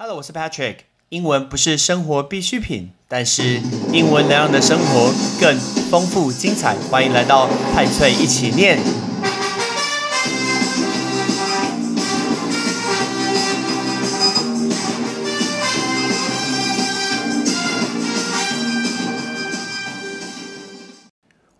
Hello，我是 Patrick。英文不是生活必需品，但是英文能让你的生活更丰富精彩。欢迎来到派翠一起念。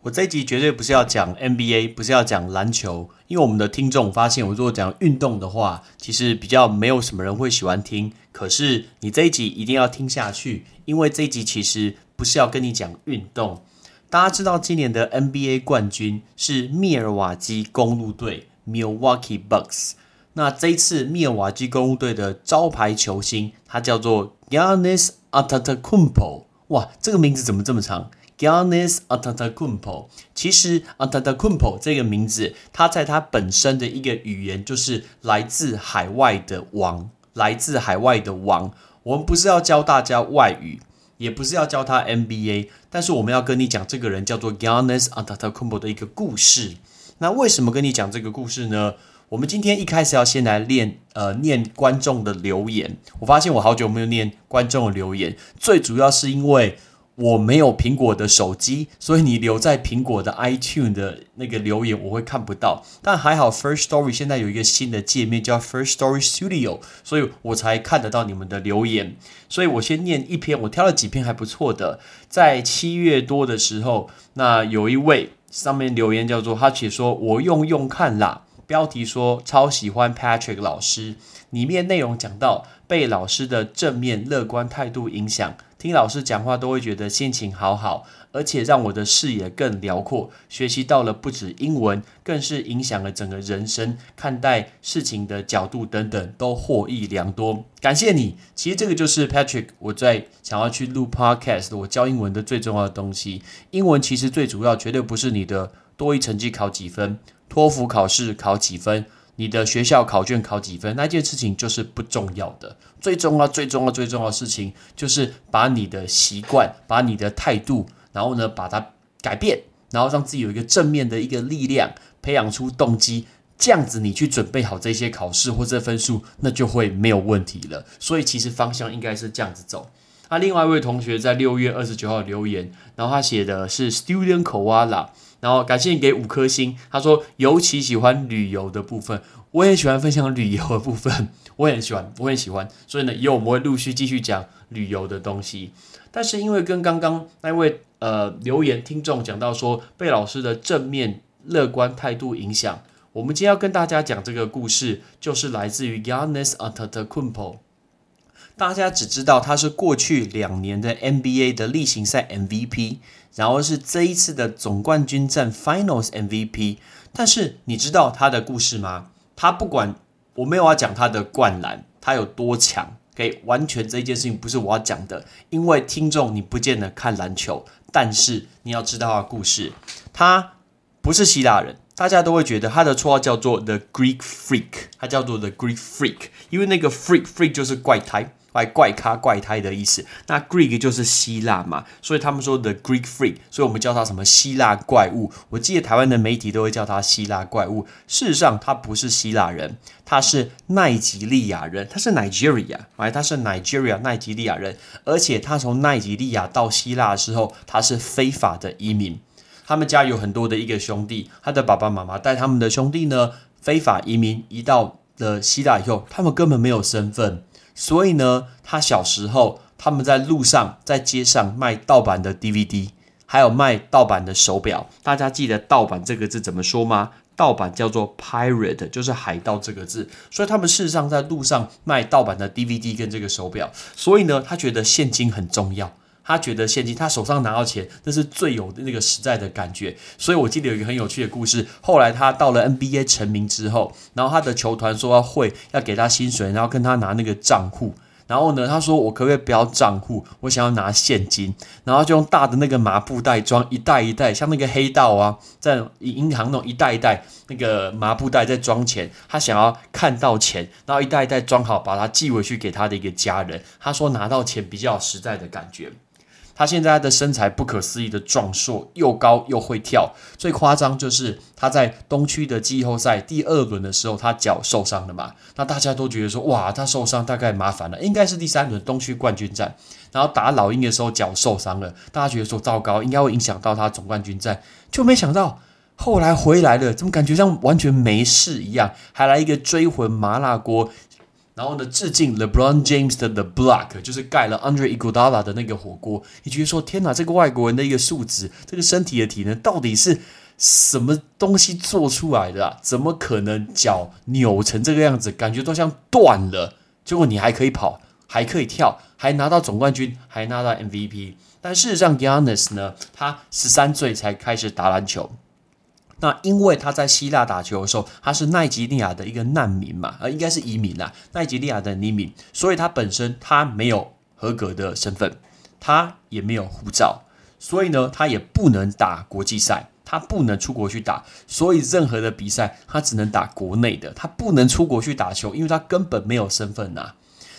我这一集绝对不是要讲 NBA，不是要讲篮球，因为我们的听众发现，我如果讲运动的话，其实比较没有什么人会喜欢听。可是你这一集一定要听下去，因为这一集其实不是要跟你讲运动。大家知道今年的 NBA 冠军是密尔瓦基公路队 （Milwaukee Bucks）。那这一次密尔瓦基公路队的招牌球星，他叫做 Giannis Antetokounmpo。哇，这个名字怎么这么长？Giannis Antetokounmpo，其实 Antetokounmpo 这个名字，它在它本身的一个语言就是来自海外的王，来自海外的王。我们不是要教大家外语，也不是要教他 NBA，但是我们要跟你讲这个人叫做 Giannis Antetokounmpo 的一个故事。那为什么跟你讲这个故事呢？我们今天一开始要先来练，呃，念观众的留言。我发现我好久没有念观众的留言，最主要是因为。我没有苹果的手机，所以你留在苹果的 iTune 的那个留言我会看不到。但还好，First Story 现在有一个新的界面叫 First Story Studio，所以我才看得到你们的留言。所以我先念一篇，我挑了几篇还不错的。在七月多的时候，那有一位上面留言叫做他写说：“我用用看啦。”标题说超喜欢 Patrick 老师，里面内容讲到被老师的正面乐观态度影响。听老师讲话都会觉得心情好好，而且让我的视野更辽阔。学习到了不止英文，更是影响了整个人生看待事情的角度等等，都获益良多。感谢你。其实这个就是 Patrick，我在想要去录 Podcast，我教英文的最重要的东西。英文其实最主要，绝对不是你的多一成绩考几分，托福考试考几分。你的学校考卷考几分？那件事情就是不重要的。最重要、最重要、最重要的事情，就是把你的习惯、把你的态度，然后呢，把它改变，然后让自己有一个正面的一个力量，培养出动机。这样子，你去准备好这些考试或者分数，那就会没有问题了。所以，其实方向应该是这样子走。那另外一位同学在六月二十九号留言，然后他写的是 Student Koala。然后感谢你给五颗星。他说尤其喜欢旅游的部分，我也喜欢分享旅游的部分，我也很喜欢，我很喜欢。所以呢，以后我们会陆续继续讲旅游的东西。但是因为跟刚刚那位呃留言听众讲到说被老师的正面乐观态度影响，我们今天要跟大家讲这个故事，就是来自于 Giannis Antetokounmpo。大家只知道他是过去两年的 NBA 的例行赛 MVP，然后是这一次的总冠军战 Finals MVP。但是你知道他的故事吗？他不管我没有要讲他的灌篮，他有多强，可以完全这件事情不是我要讲的，因为听众你不见得看篮球，但是你要知道他的故事。他不是希腊人，大家都会觉得他的绰号叫做 The Greek Freak，他叫做 The Greek Freak，因为那个 Freak Freak 就是怪胎。怪怪咖怪胎的意思，那 Greek 就是希腊嘛，所以他们说 The Greek Freak，所以我们叫他什么希腊怪物。我记得台湾的媒体都会叫他希腊怪物。事实上，他不是希腊人，他是奈及利亚人，他是 Nigeria，哎，他是 Nigeria 奈及利亚人，而且他从奈及利亚到希腊的时候，他是非法的移民。他们家有很多的一个兄弟，他的爸爸妈妈带他们的兄弟呢非法移民，移到了希腊以后，他们根本没有身份。所以呢，他小时候他们在路上、在街上卖盗版的 DVD，还有卖盗版的手表。大家记得“盗版”这个字怎么说吗？盗版叫做 “pirate”，就是海盗这个字。所以他们事实上在路上卖盗版的 DVD 跟这个手表。所以呢，他觉得现金很重要。他觉得现金，他手上拿到钱，那是最有那个实在的感觉。所以我记得有一个很有趣的故事。后来他到了 NBA 成名之后，然后他的球团说要会要给他薪水，然后跟他拿那个账户。然后呢，他说我可不可以不要账户？我想要拿现金。然后就用大的那个麻布袋装一袋一袋，像那个黑道啊，在银行那种一袋一袋那个麻布袋在装钱。他想要看到钱，然后一袋一袋装好，把它寄回去给他的一个家人。他说拿到钱比较实在的感觉。他现在的身材不可思议的壮硕，又高又会跳。最夸张就是他在东区的季后赛第二轮的时候，他脚受伤了嘛？那大家都觉得说，哇，他受伤大概麻烦了，应该是第三轮东区冠军战，然后打老鹰的时候脚受伤了，大家觉得说糟糕，应该会影响到他总冠军战，就没想到后来回来了，怎么感觉像完全没事一样，还来一个追魂麻辣锅。然后呢，致敬 LeBron James 的 The Block，就是盖了 Andre Iguodala 的那个火锅。你觉得说，天哪，这个外国人的一个素质，这个身体的体能，到底是什么东西做出来的啊？怎么可能脚扭成这个样子，感觉都像断了？结果你还可以跑，还可以跳，还拿到总冠军，还拿到 MVP。但事实上，Giannis 呢，他十三岁才开始打篮球。那因为他在希腊打球的时候，他是奈及利亚的一个难民嘛，呃，应该是移民啦，奈及利亚的移民，所以他本身他没有合格的身份，他也没有护照，所以呢，他也不能打国际赛，他不能出国去打，所以任何的比赛他只能打国内的，他不能出国去打球，因为他根本没有身份呐。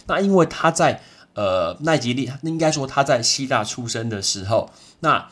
那因为他在呃奈及利，应该说他在希腊出生的时候，那。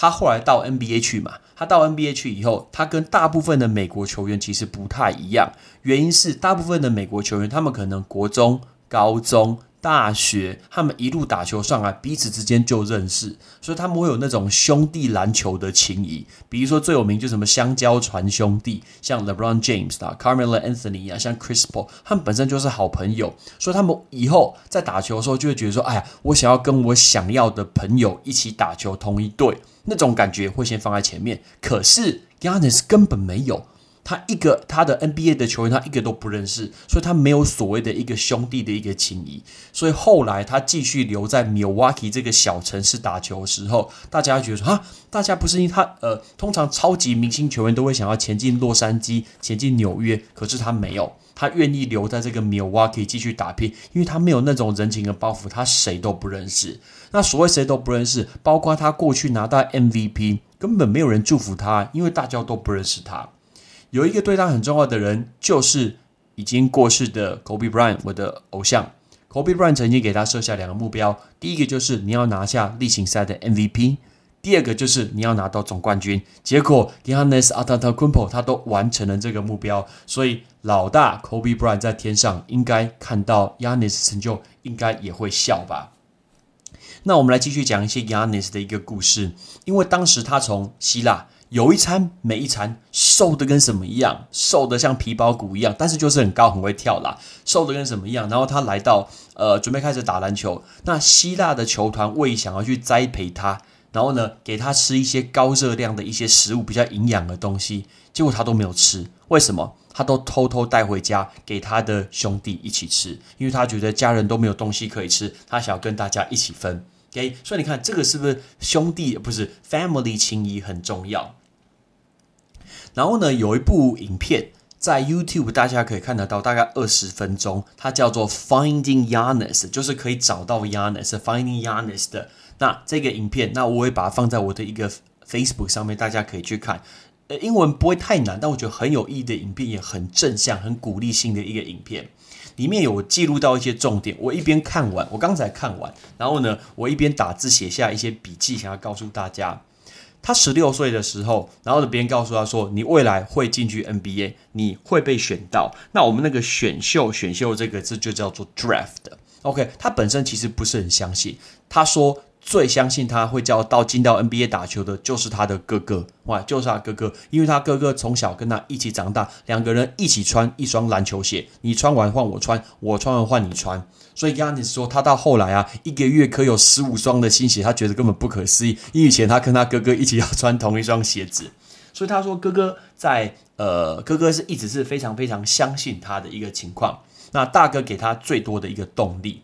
他后来到 NBA 去嘛？他到 NBA 去以后，他跟大部分的美国球员其实不太一样。原因是大部分的美国球员，他们可能国中、高中、大学，他们一路打球上来，彼此之间就认识，所以他们会有那种兄弟篮球的情谊。比如说最有名就什么香蕉船兄弟，像 LeBron James 啊、Carmelo Anthony 啊，像 Chris Paul，他们本身就是好朋友，所以他们以后在打球的时候就会觉得说：“哎呀，我想要跟我想要的朋友一起打球，同一队。”那种感觉会先放在前面，可是 Giannis 根本没有，他一个他的 NBA 的球员他一个都不认识，所以他没有所谓的一个兄弟的一个情谊，所以后来他继续留在 Milwaukee 这个小城市打球的时候，大家觉得说啊，大家不是因为他呃，通常超级明星球员都会想要前进洛杉矶、前进纽约，可是他没有。他愿意留在这个 Milwaukee 继续打拼，因为他没有那种人情的包袱，他谁都不认识。那所谓谁都不认识，包括他过去拿到 MVP，根本没有人祝福他，因为大家都不认识他。有一个对他很重要的人，就是已经过世的 Kobe Bryant，我的偶像。Kobe Bryant 曾经给他设下两个目标，第一个就是你要拿下例行赛的 MVP。第二个就是你要拿到总冠军，结果 Giannis Antetokounmpo 他都完成了这个目标，所以老大 Kobe Bryant 在天上应该看到 Giannis 成就，应该也会笑吧。那我们来继续讲一些 Giannis 的一个故事，因为当时他从希腊有一餐没一餐，瘦的跟什么一样，瘦的像皮包骨一样，但是就是很高很会跳啦，瘦的跟什么一样。然后他来到呃准备开始打篮球，那希腊的球团为想要去栽培他。然后呢，给他吃一些高热量的一些食物，比较营养的东西，结果他都没有吃。为什么？他都偷偷带回家给他的兄弟一起吃，因为他觉得家人都没有东西可以吃，他想要跟大家一起分。OK，所以你看这个是不是兄弟不是 family 情谊很重要？然后呢，有一部影片在 YouTube 大家可以看得到，大概二十分钟，它叫做 Finding Yannis，就是可以找到 Yannis，Finding Yanis 的。那这个影片，那我会把它放在我的一个 Facebook 上面，大家可以去看。呃，英文不会太难，但我觉得很有意义的影片，也很正向、很鼓励性的一个影片。里面有记录到一些重点，我一边看完，我刚才看完，然后呢，我一边打字写下一些笔记，想要告诉大家，他十六岁的时候，然后呢，别人告诉他说，你未来会进去 NBA，你会被选到。那我们那个选秀，选秀这个字就叫做 draft。OK，他本身其实不是很相信，他说。最相信他会叫到进到 NBA 打球的，就是他的哥哥，哇，就是他哥哥，因为他哥哥从小跟他一起长大，两个人一起穿一双篮球鞋，你穿完换我穿，我穿完换你穿，所以 Yanis 说他到后来啊，一个月可有十五双的新鞋，他觉得根本不可思议，因为以前他跟他哥哥一起要穿同一双鞋子，所以他说哥哥在呃，哥哥是一直是非常非常相信他的一个情况，那大哥给他最多的一个动力。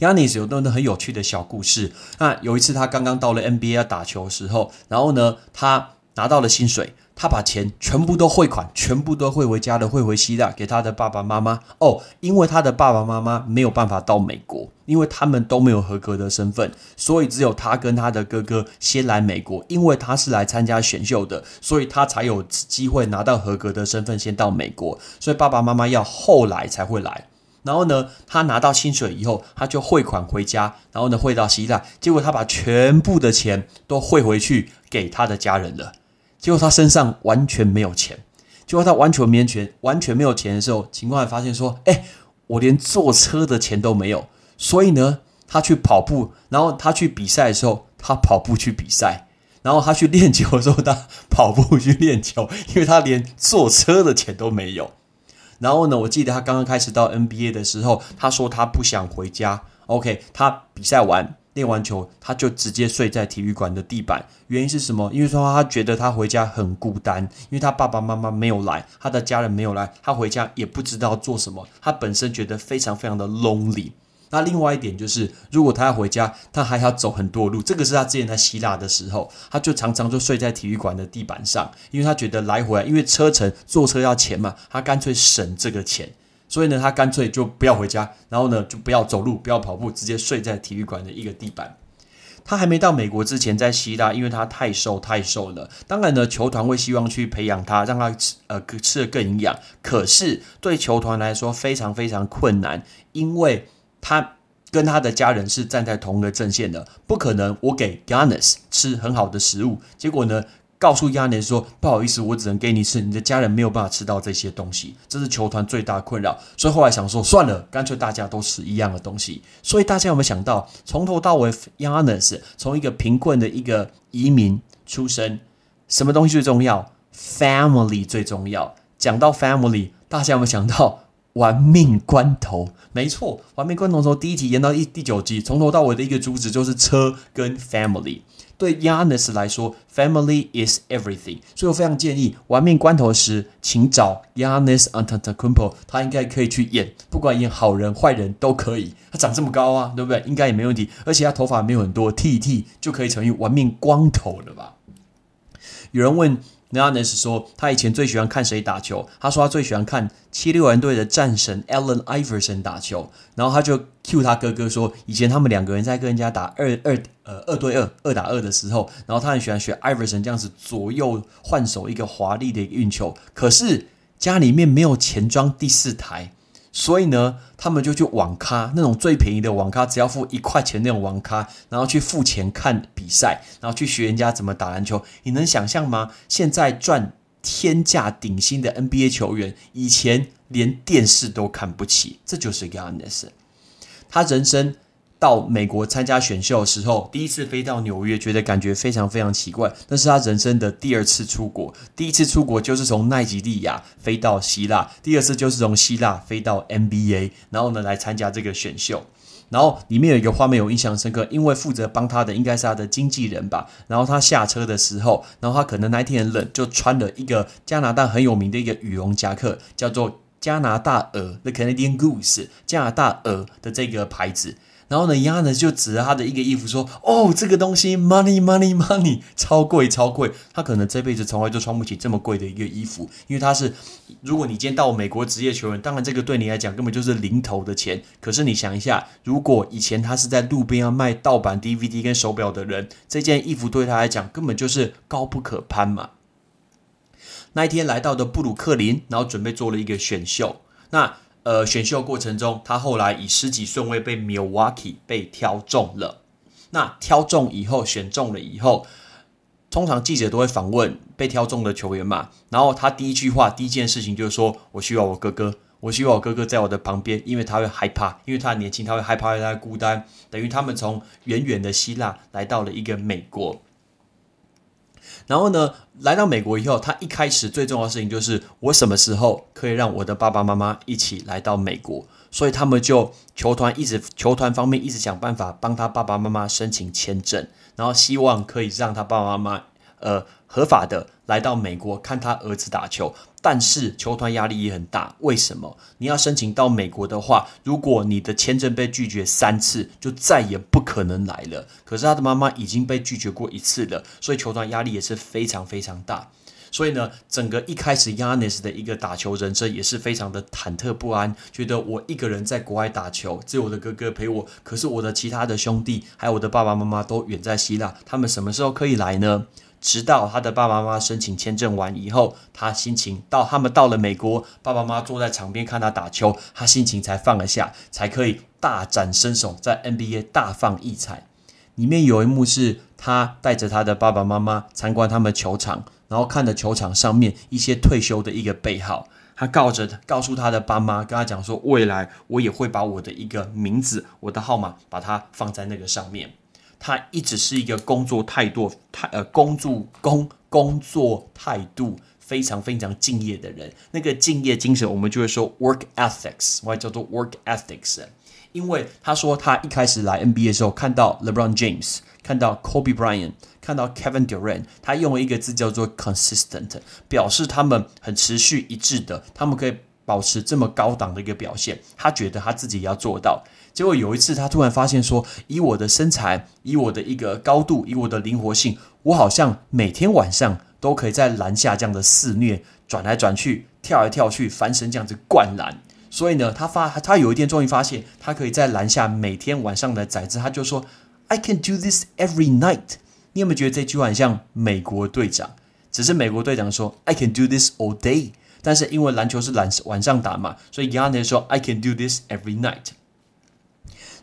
Yanis 有段很有趣的小故事。那有一次他刚刚到了 NBA 打球的时候，然后呢，他拿到了薪水，他把钱全部都汇款，全部都汇回家的，汇回希腊给他的爸爸妈妈。哦，因为他的爸爸妈妈没有办法到美国，因为他们都没有合格的身份，所以只有他跟他的哥哥先来美国。因为他是来参加选秀的，所以他才有机会拿到合格的身份先到美国。所以爸爸妈妈要后来才会来。然后呢，他拿到薪水以后，他就汇款回家，然后呢汇到希腊。结果他把全部的钱都汇回去给他的家人了。结果他身上完全没有钱。结果他完全没钱，完全没有钱的时候，情况发现说：“哎，我连坐车的钱都没有。”所以呢，他去跑步，然后他去比赛的时候，他跑步去比赛。然后他去练球的时候，他跑步去练球，因为他连坐车的钱都没有。然后呢，我记得他刚刚开始到 NBA 的时候，他说他不想回家。OK，他比赛完练完球，他就直接睡在体育馆的地板。原因是什么？因为说他觉得他回家很孤单，因为他爸爸妈妈没有来，他的家人没有来，他回家也不知道做什么。他本身觉得非常非常的 lonely。那另外一点就是，如果他要回家，他还要走很多路。这个是他之前在希腊的时候，他就常常就睡在体育馆的地板上，因为他觉得来回，因为车程坐车要钱嘛，他干脆省这个钱。所以呢，他干脆就不要回家，然后呢，就不要走路，不要跑步，直接睡在体育馆的一个地板。他还没到美国之前，在希腊，因为他太瘦太瘦了。当然呢，球团会希望去培养他，让他吃呃吃的更营养。可是对球团来说非常非常困难，因为。他跟他的家人是站在同一个阵线的，不可能我给 Yanis 吃很好的食物，结果呢，告诉亚连说不好意思，我只能给你吃，你的家人没有办法吃到这些东西，这是球团最大困扰。所以后来想说算了，干脆大家都吃一样的东西。所以大家有没有想到，从头到尾 Yanis 从一个贫困的一个移民出身，什么东西最重要？Family 最重要。讲到 Family，大家有没有想到？玩命关头，没错，玩命关头从第一集演到第第九集，从头到尾的一个主旨就是车跟 family。对 Yanis 来说，family is everything。所以我非常建议玩命关头时，请找 Yanis Antetokounmpo，他应该可以去演，不管演好人坏人都可以。他长这么高啊，对不对？应该也没问题。而且他头发没有很多，剃一剃就可以成为玩命光头了吧？有人问。Nanes 说，他以前最喜欢看谁打球？他说他最喜欢看七六人队的战神 Allen Iverson 打球。然后他就 Q 他哥哥说，以前他们两个人在跟人家打二二呃二对二二打二的时候，然后他很喜欢学 Iverson 这样子左右换手一个华丽的运球。可是家里面没有钱装第四台。所以呢，他们就去网咖，那种最便宜的网咖，只要付一块钱那种网咖，然后去付钱看比赛，然后去学人家怎么打篮球。你能想象吗？现在赚天价顶薪的 NBA 球员，以前连电视都看不起，这就是 Giannis。他人生。到美国参加选秀的时候，第一次飞到纽约，觉得感觉非常非常奇怪。那是他人生的第二次出国，第一次出国就是从奈及利亚飞到希腊，第二次就是从希腊飞到 NBA，然后呢来参加这个选秀。然后里面有一个画面我印象深刻，因为负责帮他的应该是他的经纪人吧。然后他下车的时候，然后他可能那天很冷，就穿了一个加拿大很有名的一个羽绒夹克，叫做加拿大鹅 （The Canadian Goose），加拿大鹅的这个牌子。然后呢，亚呢就指着他的一个衣服说：“哦，这个东西，money money money，超贵超贵。他可能这辈子从来就穿不起这么贵的一个衣服，因为他是，如果你今天到美国职业球员，当然这个对你来讲根本就是零头的钱。可是你想一下，如果以前他是在路边要卖盗版 DVD 跟手表的人，这件衣服对他来讲根本就是高不可攀嘛。那一天来到的布鲁克林，然后准备做了一个选秀，那。呃，选秀过程中，他后来以十几顺位被 Milwaukee 被挑中了。那挑中以后，选中了以后，通常记者都会访问被挑中的球员嘛。然后他第一句话、第一件事情就是说：“我需要我哥哥，我需要我哥哥在我的旁边，因为他会害怕，因为他年轻，他会害怕，他孤单。等于他们从远远的希腊来到了一个美国。”然后呢，来到美国以后，他一开始最重要的事情就是我什么时候可以让我的爸爸妈妈一起来到美国，所以他们就球团一直球团方面一直想办法帮他爸爸妈妈申请签证，然后希望可以让他爸爸妈妈呃合法的来到美国看他儿子打球。但是球团压力也很大，为什么？你要申请到美国的话，如果你的签证被拒绝三次，就再也不可能来了。可是他的妈妈已经被拒绝过一次了，所以球团压力也是非常非常大。所以呢，整个一开始 Yanis 的一个打球人生也是非常的忐忑不安，觉得我一个人在国外打球，只有我的哥哥陪我，可是我的其他的兄弟还有我的爸爸妈妈都远在希腊，他们什么时候可以来呢？直到他的爸爸妈妈申请签证完以后，他心情到他们到了美国，爸爸妈妈坐在场边看他打球，他心情才放了下，才可以大展身手，在 NBA 大放异彩。里面有一幕是他带着他的爸爸妈妈参观他们球场，然后看着球场上面一些退休的一个背号，他告着告诉他的爸妈，跟他讲说，未来我也会把我的一个名字、我的号码，把它放在那个上面。他一直是一个工作态度态呃工作工工作态度非常非常敬业的人。那个敬业精神，我们就会说 work ethics，我叫做 work ethics。因为他说他一开始来 NBA 的时候，看到 LeBron James，看到 Kobe Bryant，看到 Kevin Durant，他用了一个字叫做 consistent，表示他们很持续一致的，他们可以保持这么高档的一个表现。他觉得他自己要做到。结果有一次，他突然发现说：“以我的身材，以我的一个高度，以我的灵活性，我好像每天晚上都可以在篮下这样的肆虐，转来转去，跳来跳去，翻身这样子灌篮。所以呢，他发他有一天终于发现，他可以在篮下每天晚上的崽子，他就说：‘I can do this every night。’你有没有觉得这句话很像美国队长？只是美国队长说：‘I can do this all day。’但是因为篮球是晚晚上打嘛，所以 Yanis 说：‘I can do this every night。’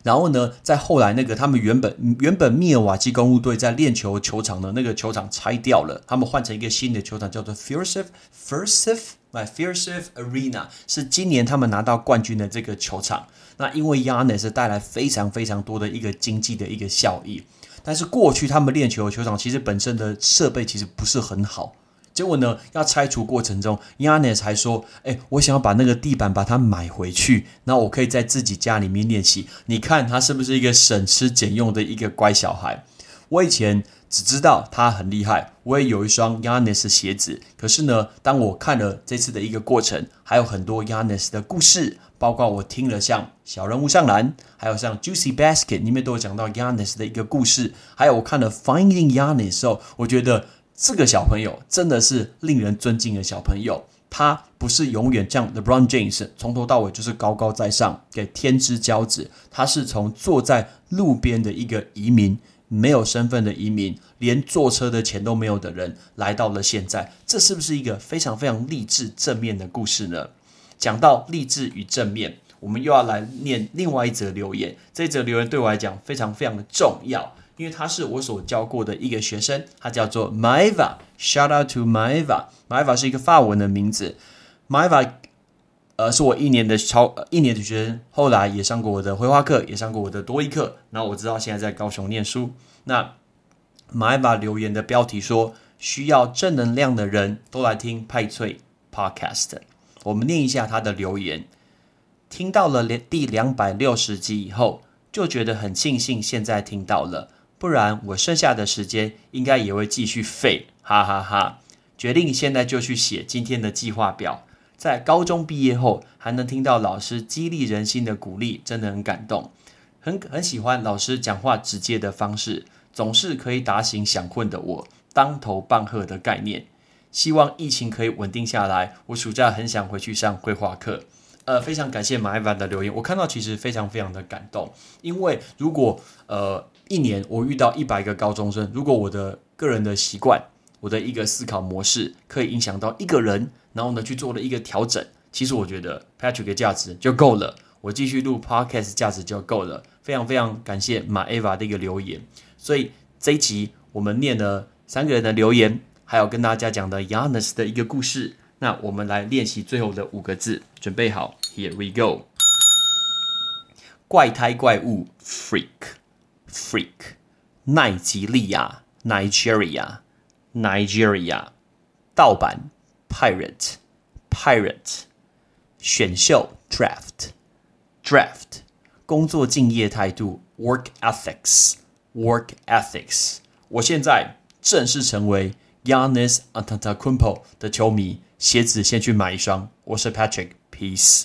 然后呢，在后来那个他们原本原本密尔瓦基公务队在练球球场的那个球场拆掉了，他们换成一个新的球场，叫做 f i r s i f f i r s i f my f i r s i f Arena，是今年他们拿到冠军的这个球场。那因为 Yanis 带来非常非常多的一个经济的一个效益，但是过去他们练球的球场其实本身的设备其实不是很好。结果呢，要拆除过程中，Yanis 还说：“哎，我想要把那个地板把它买回去，那我可以在自己家里面练习。你看他是不是一个省吃俭用的一个乖小孩？我以前只知道他很厉害，我也有一双 Yanis 鞋子。可是呢，当我看了这次的一个过程，还有很多 Yanis 的故事，包括我听了像小人物上篮，还有像 Juicy Basket 里面都有讲到 Yanis 的一个故事，还有我看了 Finding Yanis 时候，我觉得。这个小朋友真的是令人尊敬的小朋友，他不是永远像 LeBron James 从头到尾就是高高在上，给天之骄子。他是从坐在路边的一个移民，没有身份的移民，连坐车的钱都没有的人，来到了现在。这是不是一个非常非常励志正面的故事呢？讲到励志与正面，我们又要来念另外一则留言。这则留言对我来讲非常非常的重要。因为他是我所教过的一个学生，他叫做 Maiva。Shout out to Maiva。Maiva 是一个法文的名字。Maiva，呃，是我一年的超一年的学生，后来也上过我的绘画课，也上过我的多一课。那我知道现在在高雄念书。那 Maiva 留言的标题说：需要正能量的人都来听派翠 Podcast。我们念一下他的留言。听到了第两百六十集以后，就觉得很庆幸现在听到了。不然我剩下的时间应该也会继续废，哈哈哈！决定现在就去写今天的计划表。在高中毕业后还能听到老师激励人心的鼓励，真的很感动。很很喜欢老师讲话直接的方式，总是可以打醒想困的我，当头棒喝的概念。希望疫情可以稳定下来，我暑假很想回去上绘画课。呃，非常感谢马艾凡的留言，我看到其实非常非常的感动，因为如果呃。一年我遇到一百个高中生，如果我的个人的习惯，我的一个思考模式可以影响到一个人，然后呢去做了一个调整，其实我觉得 Patrick 的价值就够了，我继续录 Podcast 价值就够了。非常非常感谢马 Eva 的一个留言，所以这一集我们念了三个人的留言，还有跟大家讲的 Yanis 的一个故事。那我们来练习最后的五个字，准备好，Here we go。怪胎怪物 Freak。Freak，奈及利亚 （Nigeria），Nigeria，盗版 Pirate，Pirate，选秀 Draft，Draft，工作敬业态度 Work Ethics，Work Ethics。我现在正式成为 Yanis Antetokounmpo 的球迷，鞋子先去买一双。我是 Patrick，Peace。